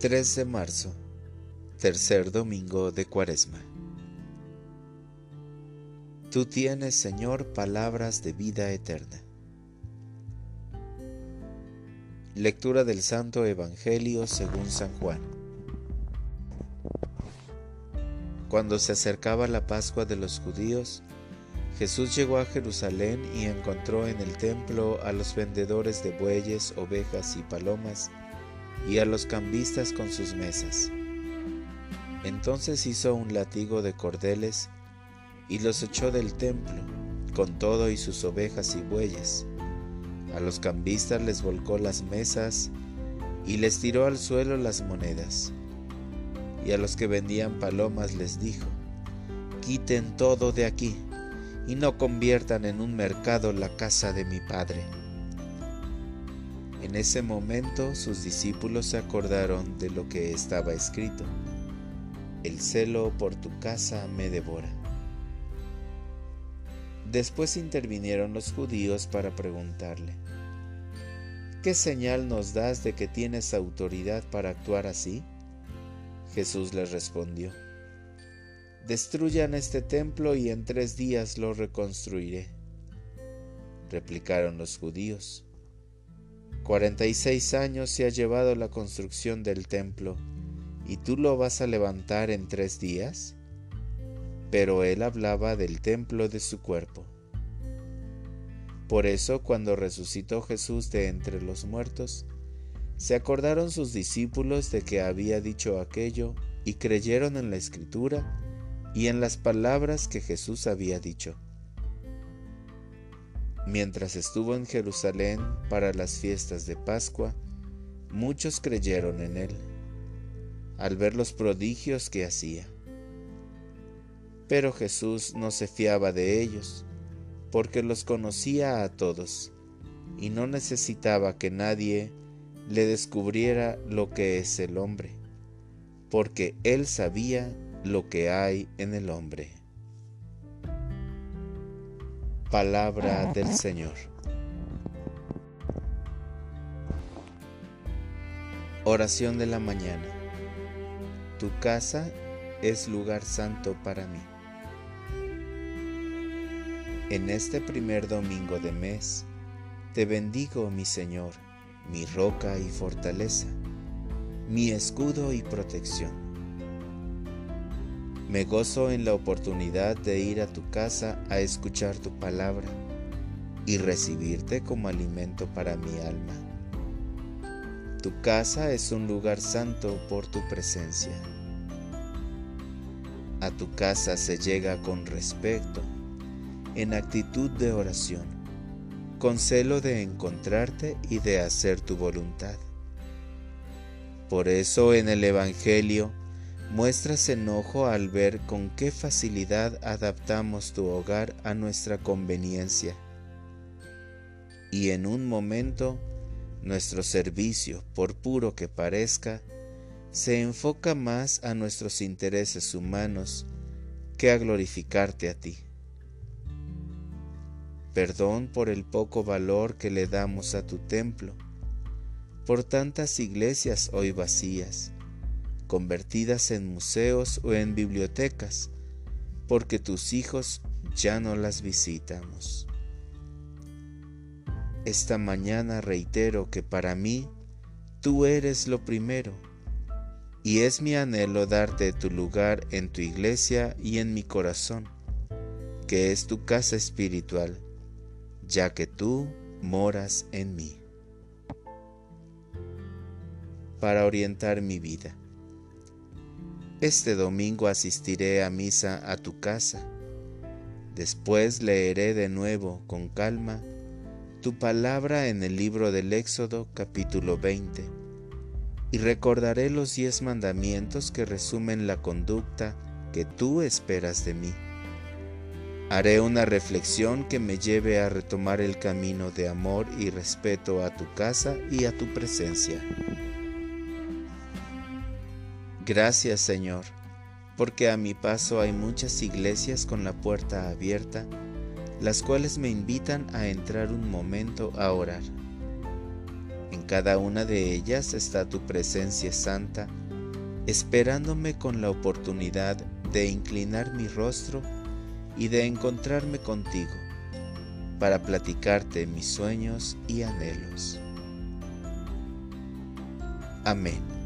3 de marzo, tercer domingo de Cuaresma. Tú tienes, Señor, palabras de vida eterna. Lectura del Santo Evangelio según San Juan. Cuando se acercaba la Pascua de los judíos, Jesús llegó a Jerusalén y encontró en el templo a los vendedores de bueyes, ovejas y palomas, y a los cambistas con sus mesas. Entonces hizo un látigo de cordeles y los echó del templo, con todo y sus ovejas y bueyes. A los cambistas les volcó las mesas y les tiró al suelo las monedas. Y a los que vendían palomas les dijo, quiten todo de aquí y no conviertan en un mercado la casa de mi padre. En ese momento sus discípulos se acordaron de lo que estaba escrito. El celo por tu casa me devora. Después intervinieron los judíos para preguntarle, ¿qué señal nos das de que tienes autoridad para actuar así? Jesús les respondió, Destruyan este templo y en tres días lo reconstruiré. Replicaron los judíos, Cuarenta y seis años se ha llevado la construcción del templo, ¿y tú lo vas a levantar en tres días? Pero él hablaba del templo de su cuerpo. Por eso, cuando resucitó Jesús de entre los muertos, se acordaron sus discípulos de que había dicho aquello y creyeron en la escritura y en las palabras que Jesús había dicho. Mientras estuvo en Jerusalén para las fiestas de Pascua, muchos creyeron en él, al ver los prodigios que hacía. Pero Jesús no se fiaba de ellos, porque los conocía a todos, y no necesitaba que nadie le descubriera lo que es el hombre, porque él sabía lo que hay en el hombre. Palabra del Señor. Oración de la mañana. Tu casa es lugar santo para mí. En este primer domingo de mes, te bendigo, mi Señor, mi roca y fortaleza, mi escudo y protección me gozo en la oportunidad de ir a tu casa a escuchar tu palabra y recibirte como alimento para mi alma. Tu casa es un lugar santo por tu presencia. A tu casa se llega con respeto, en actitud de oración, con celo de encontrarte y de hacer tu voluntad. Por eso en el Evangelio Muestras enojo al ver con qué facilidad adaptamos tu hogar a nuestra conveniencia. Y en un momento, nuestro servicio, por puro que parezca, se enfoca más a nuestros intereses humanos que a glorificarte a ti. Perdón por el poco valor que le damos a tu templo, por tantas iglesias hoy vacías convertidas en museos o en bibliotecas, porque tus hijos ya no las visitamos. Esta mañana reitero que para mí tú eres lo primero, y es mi anhelo darte tu lugar en tu iglesia y en mi corazón, que es tu casa espiritual, ya que tú moras en mí. Para orientar mi vida. Este domingo asistiré a misa a tu casa. Después leeré de nuevo con calma tu palabra en el libro del Éxodo capítulo 20 y recordaré los diez mandamientos que resumen la conducta que tú esperas de mí. Haré una reflexión que me lleve a retomar el camino de amor y respeto a tu casa y a tu presencia. Gracias Señor, porque a mi paso hay muchas iglesias con la puerta abierta, las cuales me invitan a entrar un momento a orar. En cada una de ellas está tu presencia santa, esperándome con la oportunidad de inclinar mi rostro y de encontrarme contigo, para platicarte mis sueños y anhelos. Amén.